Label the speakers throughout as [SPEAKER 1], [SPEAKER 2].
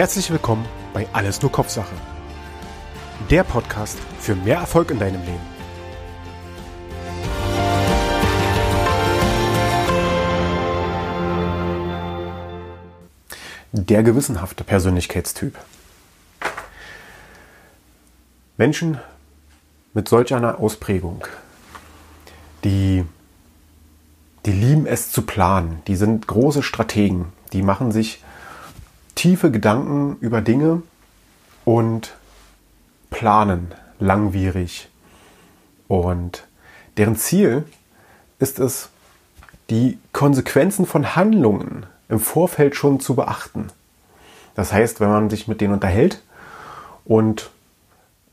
[SPEAKER 1] Herzlich willkommen bei Alles nur Kopfsache. Der Podcast für mehr Erfolg in deinem Leben. Der gewissenhafte Persönlichkeitstyp. Menschen mit solch einer Ausprägung, die, die lieben es zu planen, die sind große Strategen, die machen sich tiefe Gedanken über Dinge und planen langwierig. Und deren Ziel ist es, die Konsequenzen von Handlungen im Vorfeld schon zu beachten. Das heißt, wenn man sich mit denen unterhält und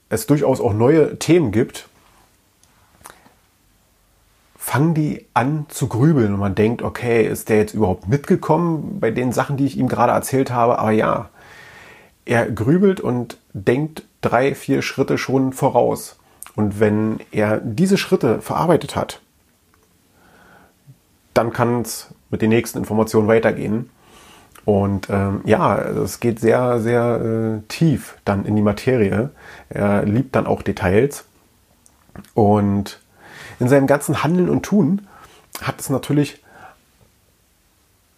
[SPEAKER 1] es durchaus auch neue Themen gibt, fangen die an zu grübeln und man denkt, okay, ist der jetzt überhaupt mitgekommen bei den Sachen, die ich ihm gerade erzählt habe? Aber ja, er grübelt und denkt drei, vier Schritte schon voraus. Und wenn er diese Schritte verarbeitet hat, dann kann es mit den nächsten Informationen weitergehen. Und ähm, ja, es geht sehr, sehr äh, tief dann in die Materie. Er liebt dann auch Details. Und in seinem ganzen Handeln und Tun hat es natürlich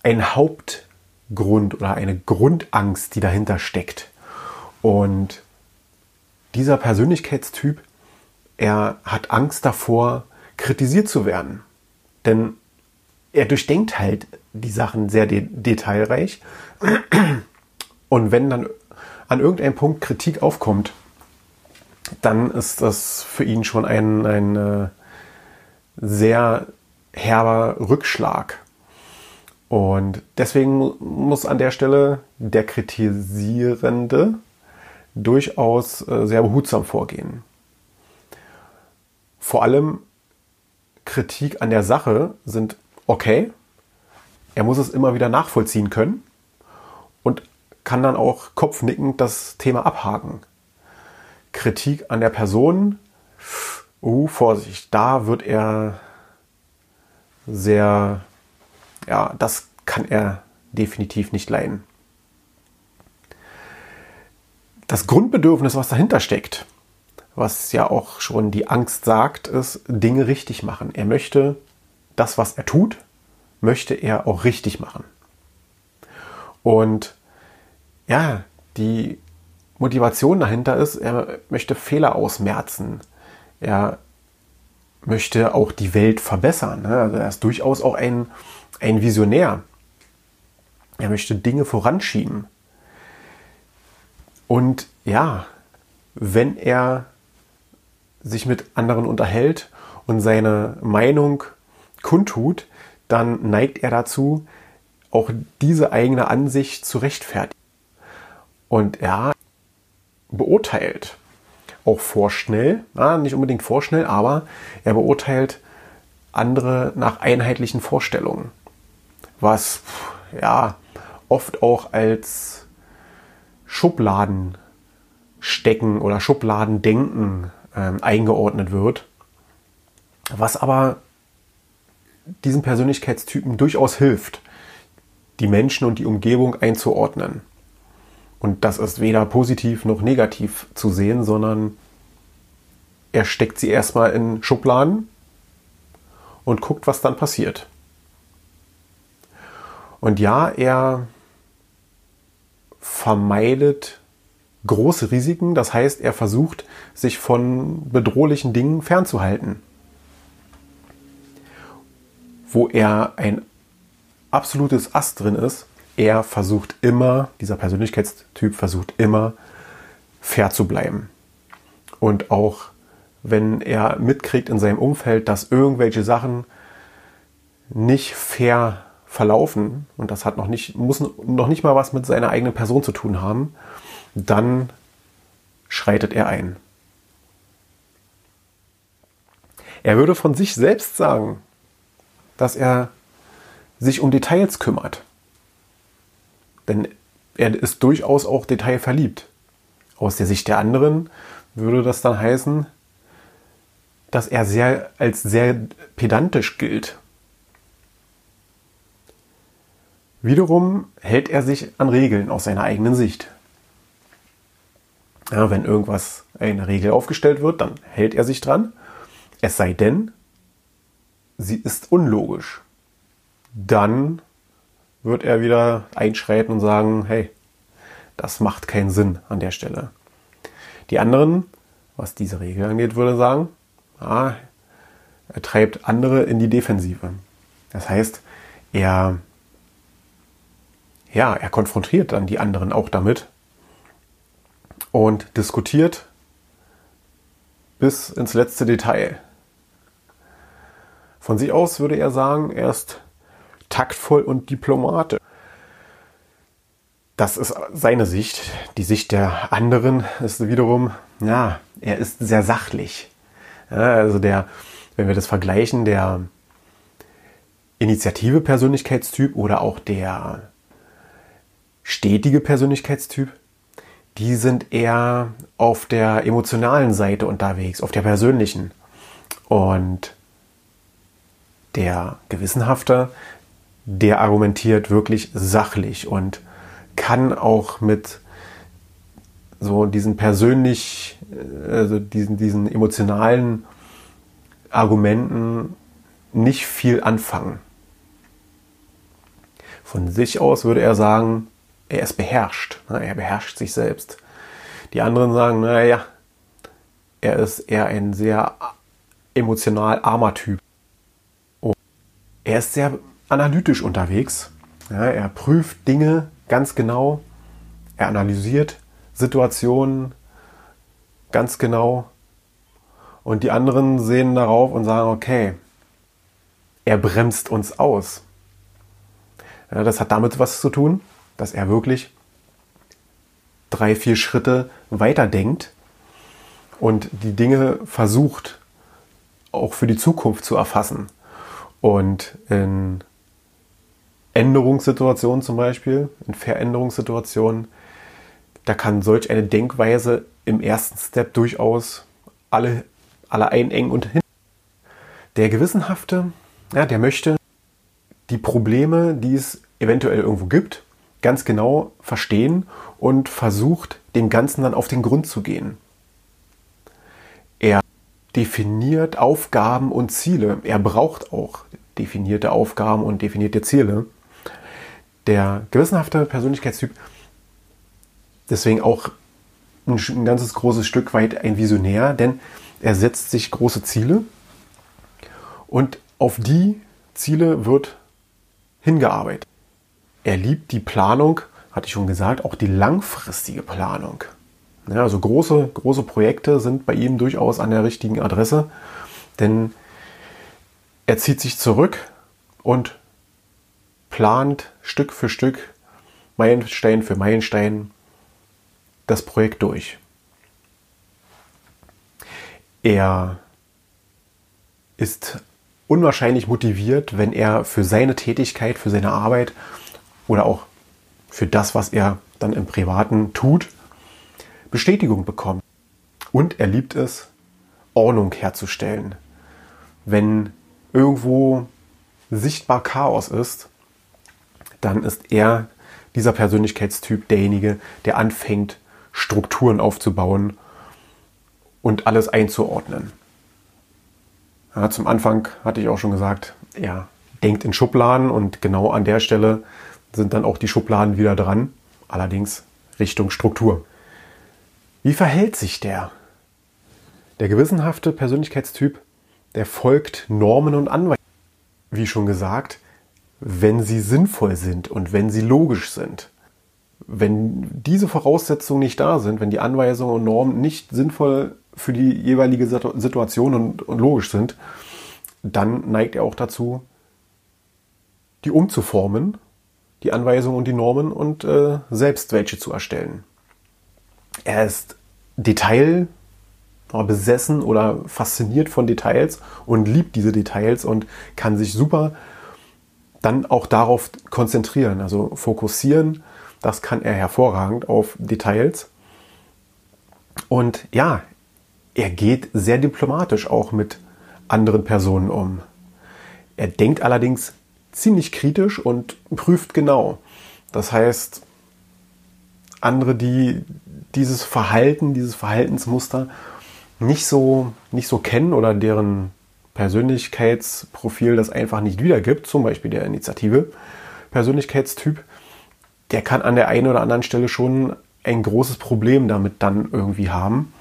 [SPEAKER 1] einen Hauptgrund oder eine Grundangst, die dahinter steckt. Und dieser Persönlichkeitstyp, er hat Angst davor, kritisiert zu werden. Denn er durchdenkt halt die Sachen sehr de detailreich. Und wenn dann an irgendeinem Punkt Kritik aufkommt, dann ist das für ihn schon ein, ein äh, sehr herber Rückschlag. Und deswegen muss an der Stelle der Kritisierende durchaus äh, sehr behutsam vorgehen. Vor allem Kritik an der Sache sind okay. Er muss es immer wieder nachvollziehen können und kann dann auch kopfnickend das Thema abhaken. Kritik an der Person uh, Vorsicht, da wird er sehr, ja, das kann er definitiv nicht leiden. Das Grundbedürfnis, was dahinter steckt, was ja auch schon die Angst sagt, ist Dinge richtig machen. Er möchte das, was er tut, möchte er auch richtig machen. Und ja, die Motivation dahinter ist, er möchte Fehler ausmerzen. Er möchte auch die Welt verbessern. Ne? Also er ist durchaus auch ein, ein Visionär. Er möchte Dinge voranschieben. Und ja, wenn er sich mit anderen unterhält und seine Meinung kundtut, dann neigt er dazu, auch diese eigene Ansicht zu rechtfertigen. Und er beurteilt auch vorschnell, ja, nicht unbedingt vorschnell, aber er beurteilt andere nach einheitlichen Vorstellungen, was ja oft auch als Schubladen stecken oder Schubladendenken äh, eingeordnet wird, was aber diesen Persönlichkeitstypen durchaus hilft, die Menschen und die Umgebung einzuordnen. Und das ist weder positiv noch negativ zu sehen, sondern er steckt sie erstmal in Schubladen und guckt, was dann passiert. Und ja, er vermeidet große Risiken, das heißt, er versucht, sich von bedrohlichen Dingen fernzuhalten. Wo er ein absolutes Ass drin ist, er versucht immer, dieser Persönlichkeitstyp versucht immer, fair zu bleiben. Und auch wenn er mitkriegt in seinem Umfeld, dass irgendwelche Sachen nicht fair verlaufen und das hat noch nicht, muss noch nicht mal was mit seiner eigenen Person zu tun haben, dann schreitet er ein. Er würde von sich selbst sagen, dass er sich um Details kümmert. Denn er ist durchaus auch detailverliebt. Aus der Sicht der anderen würde das dann heißen, dass er sehr, als sehr pedantisch gilt. Wiederum hält er sich an Regeln aus seiner eigenen Sicht. Ja, wenn irgendwas, eine Regel aufgestellt wird, dann hält er sich dran. Es sei denn, sie ist unlogisch. Dann wird er wieder einschreiten und sagen, hey, das macht keinen Sinn an der Stelle. Die anderen, was diese Regel angeht, würde sagen, ah, er treibt andere in die Defensive. Das heißt, er, ja, er konfrontiert dann die anderen auch damit und diskutiert bis ins letzte Detail. Von sich aus würde er sagen, er ist taktvoll und diplomatisch. Das ist seine Sicht. Die Sicht der anderen ist wiederum, ja, er ist sehr sachlich. Ja, also der, wenn wir das vergleichen, der Initiative Persönlichkeitstyp oder auch der stetige Persönlichkeitstyp, die sind eher auf der emotionalen Seite unterwegs, auf der persönlichen. Und der Gewissenhafte, der argumentiert wirklich sachlich und kann auch mit so diesen persönlich, also diesen, diesen emotionalen Argumenten nicht viel anfangen. Von sich aus würde er sagen, er ist beherrscht. Ne? Er beherrscht sich selbst. Die anderen sagen, naja, er ist eher ein sehr emotional armer Typ. Er ist sehr analytisch unterwegs. Ja, er prüft Dinge ganz genau. Er analysiert Situationen ganz genau. Und die anderen sehen darauf und sagen, okay, er bremst uns aus. Ja, das hat damit was zu tun, dass er wirklich drei, vier Schritte weiter denkt und die Dinge versucht auch für die Zukunft zu erfassen. Und in Änderungssituationen zum Beispiel, in Veränderungssituationen, da kann solch eine Denkweise im ersten Step durchaus alle, alle einengen und hin. Der Gewissenhafte, ja, der möchte die Probleme, die es eventuell irgendwo gibt, ganz genau verstehen und versucht, dem Ganzen dann auf den Grund zu gehen. Er definiert Aufgaben und Ziele. Er braucht auch definierte Aufgaben und definierte Ziele. Der gewissenhafte Persönlichkeitstyp, deswegen auch ein, ganzes großes Stück weit ein Visionär, denn er setzt sich große Ziele und auf die Ziele wird hingearbeitet. Er liebt die Planung, hatte ich schon gesagt, auch die langfristige Planung. Ja, also große, große Projekte sind bei ihm durchaus an der richtigen Adresse, denn er zieht sich zurück und plant Stück für Stück, Meilenstein für Meilenstein das Projekt durch. Er ist unwahrscheinlich motiviert, wenn er für seine Tätigkeit, für seine Arbeit oder auch für das, was er dann im Privaten tut, Bestätigung bekommt. Und er liebt es, Ordnung herzustellen. Wenn irgendwo sichtbar Chaos ist, dann ist er dieser Persönlichkeitstyp derjenige, der anfängt, Strukturen aufzubauen und alles einzuordnen. Ja, zum Anfang hatte ich auch schon gesagt, er denkt in Schubladen und genau an der Stelle sind dann auch die Schubladen wieder dran, allerdings Richtung Struktur. Wie verhält sich der? Der gewissenhafte Persönlichkeitstyp, der folgt Normen und Anweisungen. Wie schon gesagt, wenn sie sinnvoll sind und wenn sie logisch sind. Wenn diese Voraussetzungen nicht da sind, wenn die Anweisungen und Normen nicht sinnvoll für die jeweilige Situation und, und logisch sind, dann neigt er auch dazu, die umzuformen, die Anweisungen und die Normen und äh, selbst welche zu erstellen. Er ist Detail besessen oder fasziniert von Details und liebt diese Details und kann sich super dann auch darauf konzentrieren, also fokussieren. Das kann er hervorragend auf Details. Und ja, er geht sehr diplomatisch auch mit anderen Personen um. Er denkt allerdings ziemlich kritisch und prüft genau. Das heißt, andere, die dieses Verhalten, dieses Verhaltensmuster nicht so, nicht so kennen oder deren Persönlichkeitsprofil das einfach nicht wiedergibt, zum Beispiel der Initiative Persönlichkeitstyp, der kann an der einen oder anderen Stelle schon ein großes Problem damit dann irgendwie haben,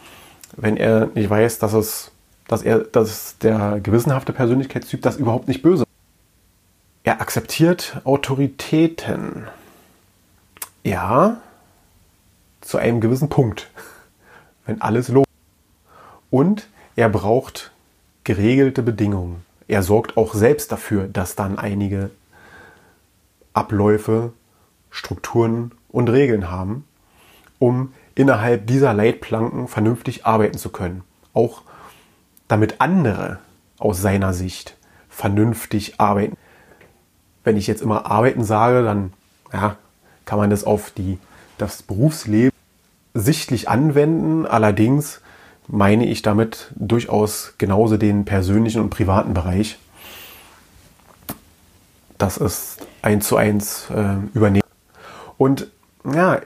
[SPEAKER 1] wenn er nicht weiß, dass es, dass er, dass der gewissenhafte Persönlichkeitstyp das überhaupt nicht böse. Er akzeptiert Autoritäten. Ja, zu einem gewissen Punkt, wenn alles los. Und er braucht geregelte Bedingungen. Er sorgt auch selbst dafür, dass dann einige Abläufe, Strukturen und Regeln haben, um innerhalb dieser Leitplanken vernünftig arbeiten zu können. Auch damit andere aus seiner Sicht vernünftig arbeiten. Wenn ich jetzt immer arbeiten sage, dann ja, kann man das auf die, das Berufsleben sichtlich anwenden. Allerdings meine ich damit durchaus genauso den persönlichen und privaten Bereich. Das ist eins zu eins äh, übernehmen. Und ja,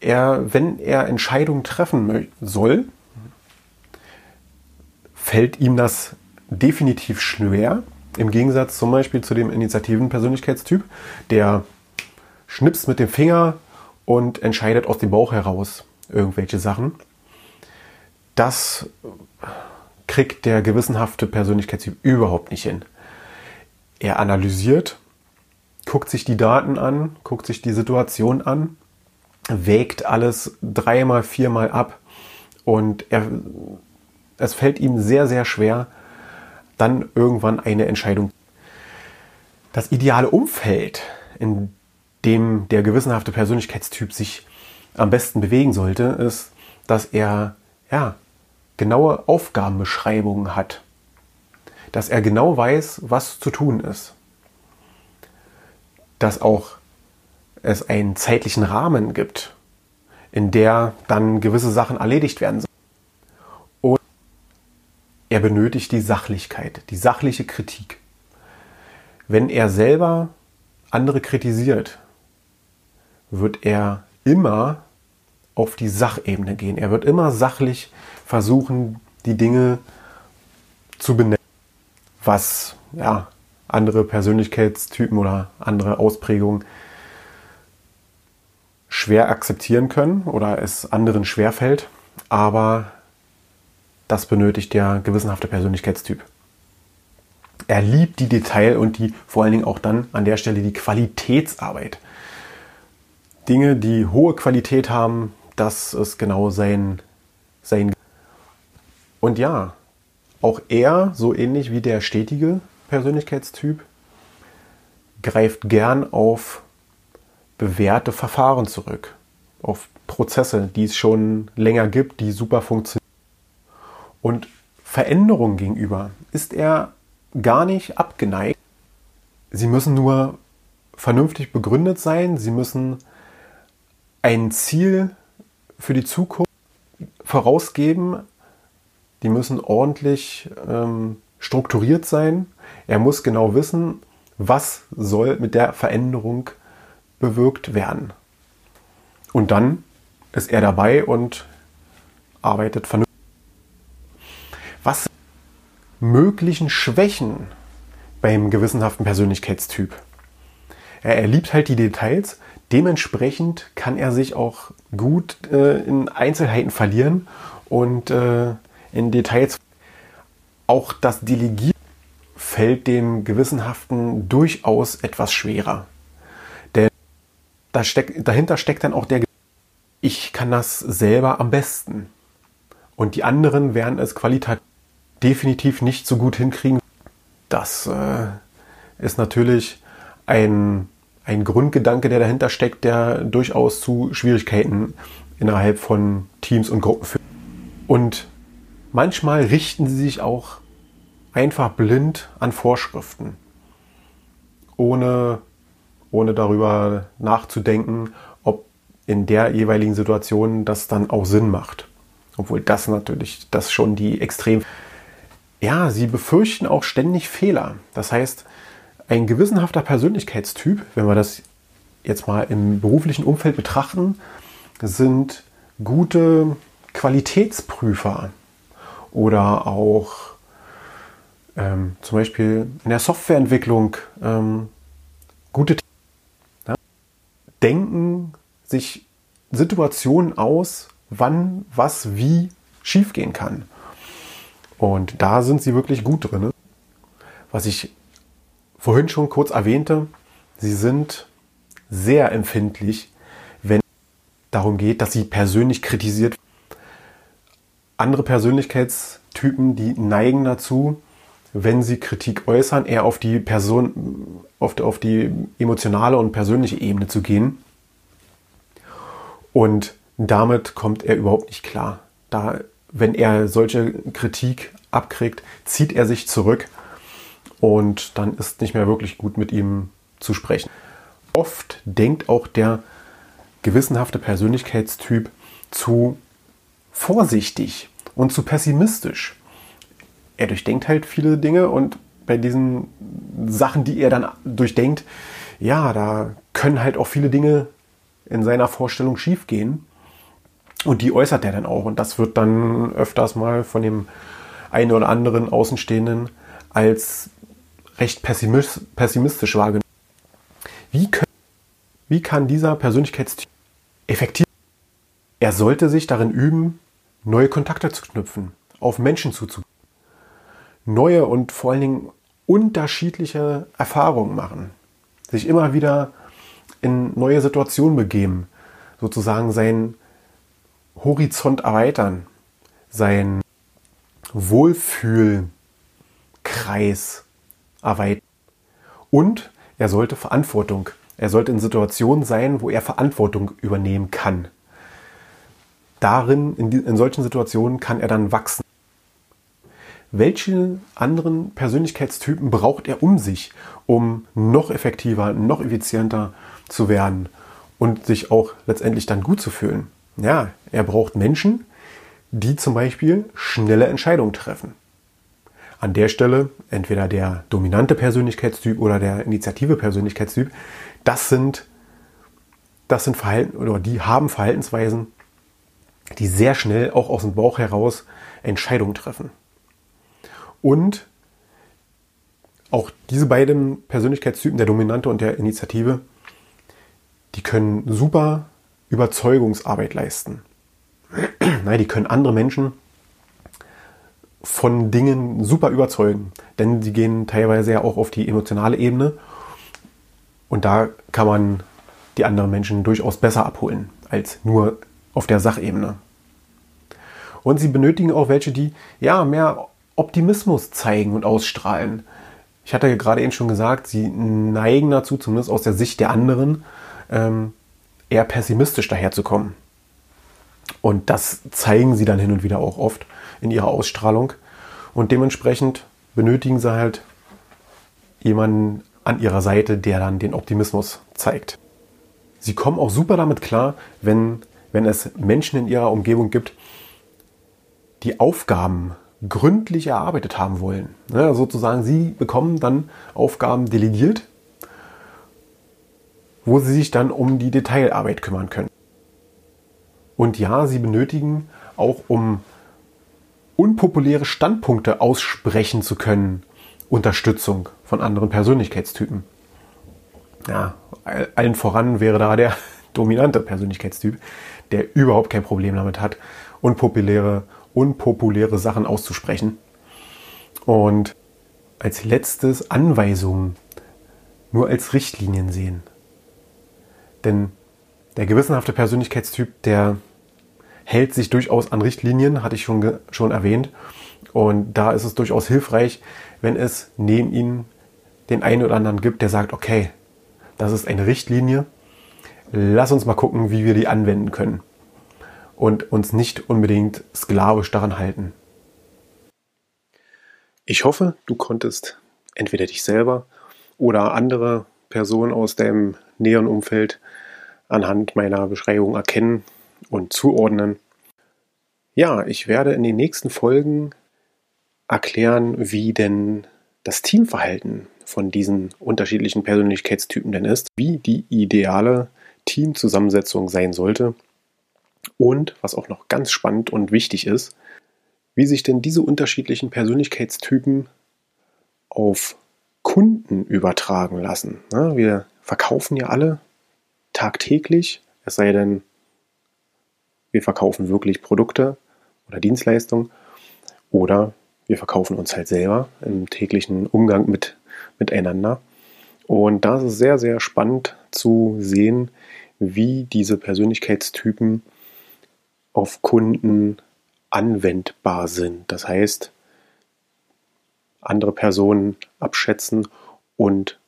[SPEAKER 1] er, wenn er Entscheidungen treffen soll, fällt ihm das definitiv schwer. Im Gegensatz zum Beispiel zu dem Initiativen-Persönlichkeitstyp, der schnippst mit dem Finger und entscheidet aus dem Bauch heraus irgendwelche Sachen. Das kriegt der gewissenhafte Persönlichkeitstyp überhaupt nicht hin. Er analysiert, guckt sich die Daten an, guckt sich die Situation an, wägt alles dreimal, viermal ab und er, es fällt ihm sehr, sehr schwer, dann irgendwann eine Entscheidung. Das ideale Umfeld, in dem der gewissenhafte Persönlichkeitstyp sich am besten bewegen sollte, ist, dass er ja, genaue Aufgabenbeschreibungen hat. Dass er genau weiß, was zu tun ist. Dass auch es einen zeitlichen Rahmen gibt, in der dann gewisse Sachen erledigt werden sollen. Und er benötigt die Sachlichkeit, die sachliche Kritik. Wenn er selber andere kritisiert, wird er immer auf die Sachebene gehen. Er wird immer sachlich versuchen, die Dinge zu benennen, was ja, andere Persönlichkeitstypen oder andere Ausprägungen schwer akzeptieren können oder es anderen schwerfällt, aber das benötigt der gewissenhafte Persönlichkeitstyp. Er liebt die Detail und die vor allen Dingen auch dann an der Stelle die Qualitätsarbeit. Dinge, die hohe Qualität haben, das ist genau sein, sein. Und ja, auch er, so ähnlich wie der stetige Persönlichkeitstyp, greift gern auf bewährte Verfahren zurück, auf Prozesse, die es schon länger gibt, die super funktionieren. Und Veränderungen gegenüber ist er gar nicht abgeneigt. Sie müssen nur vernünftig begründet sein, sie müssen ein Ziel für die Zukunft vorausgeben. Die müssen ordentlich ähm, strukturiert sein. Er muss genau wissen, was soll mit der Veränderung bewirkt werden. Und dann ist er dabei und arbeitet vernünftig. Was möglichen Schwächen beim gewissenhaften Persönlichkeitstyp? Er, er liebt halt die Details Dementsprechend kann er sich auch gut äh, in Einzelheiten verlieren und äh, in Details. Auch das Delegieren fällt dem Gewissenhaften durchaus etwas schwerer. Denn da steck, dahinter steckt dann auch der ich kann das selber am besten. Und die anderen werden es qualitativ definitiv nicht so gut hinkriegen. Das äh, ist natürlich ein ein Grundgedanke, der dahinter steckt, der durchaus zu Schwierigkeiten innerhalb von Teams und Gruppen führt. Und manchmal richten sie sich auch einfach blind an Vorschriften, ohne, ohne darüber nachzudenken, ob in der jeweiligen Situation das dann auch Sinn macht. Obwohl das natürlich, das schon die extrem. Ja, sie befürchten auch ständig Fehler. Das heißt, ein gewissenhafter Persönlichkeitstyp, wenn wir das jetzt mal im beruflichen Umfeld betrachten, sind gute Qualitätsprüfer oder auch ähm, zum Beispiel in der Softwareentwicklung ähm, gute ja, denken sich Situationen aus, wann was wie schiefgehen kann. Und da sind sie wirklich gut drin. Was ich vorhin schon kurz erwähnte, sie sind sehr empfindlich, wenn darum geht, dass sie persönlich kritisiert. Andere Persönlichkeitstypen, die neigen dazu, wenn sie Kritik äußern, eher auf die Person, auf, auf die emotionale und persönliche Ebene zu gehen. Und damit kommt er überhaupt nicht klar. Da, wenn er solche Kritik abkriegt, zieht er sich zurück und dann ist nicht mehr wirklich gut mit ihm zu sprechen. Oft denkt auch der gewissenhafte Persönlichkeitstyp zu vorsichtig und zu pessimistisch. Er durchdenkt halt viele Dinge und bei diesen Sachen, die er dann durchdenkt, ja, da können halt auch viele Dinge in seiner Vorstellung schiefgehen. Und die äußert er dann auch. Und das wird dann öfters mal von dem einen oder anderen Außenstehenden als recht pessimistisch wahrgenommen. Wie, können, wie kann dieser Persönlichkeitstyp effektiv? Er sollte sich darin üben, neue Kontakte zu knüpfen, auf Menschen zuzugehen, neue und vor allen Dingen unterschiedliche Erfahrungen machen, sich immer wieder in neue Situationen begeben, sozusagen seinen Horizont erweitern, sein Wohlfühlkreis erweitern. Und er sollte Verantwortung, er sollte in Situationen sein, wo er Verantwortung übernehmen kann. Darin, in, die, in solchen Situationen kann er dann wachsen. Welche anderen Persönlichkeitstypen braucht er um sich, um noch effektiver, noch effizienter zu werden und sich auch letztendlich dann gut zu fühlen? Ja, er braucht Menschen, die zum Beispiel schnelle Entscheidungen treffen. An der Stelle entweder der dominante Persönlichkeitstyp oder der initiative Persönlichkeitstyp, das sind, das sind Verhalten oder die haben Verhaltensweisen, die sehr schnell auch aus dem Bauch heraus Entscheidungen treffen. Und auch diese beiden Persönlichkeitstypen, der Dominante und der Initiative, die können super Überzeugungsarbeit leisten. Nein, die können andere Menschen von Dingen super überzeugen, denn sie gehen teilweise ja auch auf die emotionale Ebene und da kann man die anderen Menschen durchaus besser abholen als nur auf der Sachebene. Und sie benötigen auch welche, die ja mehr Optimismus zeigen und ausstrahlen. Ich hatte ja gerade eben schon gesagt, sie neigen dazu, zumindest aus der Sicht der anderen, ähm, eher pessimistisch daherzukommen. Und das zeigen sie dann hin und wieder auch oft in ihrer Ausstrahlung. Und dementsprechend benötigen sie halt jemanden an ihrer Seite, der dann den Optimismus zeigt. Sie kommen auch super damit klar, wenn, wenn es Menschen in ihrer Umgebung gibt, die Aufgaben gründlich erarbeitet haben wollen. Ja, sozusagen, sie bekommen dann Aufgaben delegiert wo sie sich dann um die Detailarbeit kümmern können. Und ja, sie benötigen auch, um unpopuläre Standpunkte aussprechen zu können, Unterstützung von anderen Persönlichkeitstypen. Ja, allen voran wäre da der dominante Persönlichkeitstyp, der überhaupt kein Problem damit hat, unpopuläre, unpopuläre Sachen auszusprechen. Und als letztes Anweisungen nur als Richtlinien sehen. Denn der gewissenhafte Persönlichkeitstyp, der hält sich durchaus an Richtlinien, hatte ich schon, schon erwähnt. Und da ist es durchaus hilfreich, wenn es neben ihnen den einen oder anderen gibt, der sagt, okay, das ist eine Richtlinie, lass uns mal gucken, wie wir die anwenden können. Und uns nicht unbedingt sklavisch daran halten. Ich hoffe, du konntest entweder dich selber oder andere Personen aus deinem näheren Umfeld anhand meiner Beschreibung erkennen und zuordnen. Ja, ich werde in den nächsten Folgen erklären, wie denn das Teamverhalten von diesen unterschiedlichen Persönlichkeitstypen denn ist, wie die ideale Teamzusammensetzung sein sollte Und was auch noch ganz spannend und wichtig ist, wie sich denn diese unterschiedlichen Persönlichkeitstypen auf Kunden übertragen lassen. Wir verkaufen ja alle tagtäglich, es sei denn, wir verkaufen wirklich Produkte oder Dienstleistungen oder wir verkaufen uns halt selber im täglichen Umgang mit, miteinander. Und da ist es sehr, sehr spannend zu sehen, wie diese Persönlichkeitstypen auf Kunden anwendbar sind. Das heißt, andere Personen abschätzen und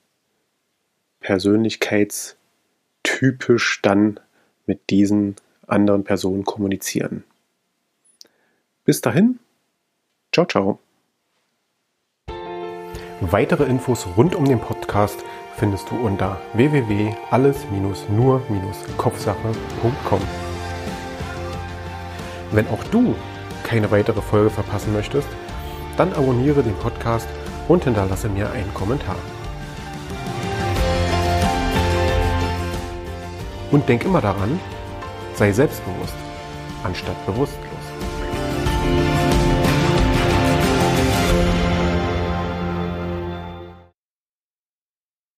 [SPEAKER 1] persönlichkeitstypisch dann mit diesen anderen Personen kommunizieren. Bis dahin, ciao, ciao. Weitere Infos rund um den Podcast findest du unter www.alles-nur-kopfsache.com. Wenn auch du keine weitere Folge verpassen möchtest, dann abonniere den Podcast und hinterlasse mir einen Kommentar. Und denk immer daran, sei selbstbewusst anstatt bewusst.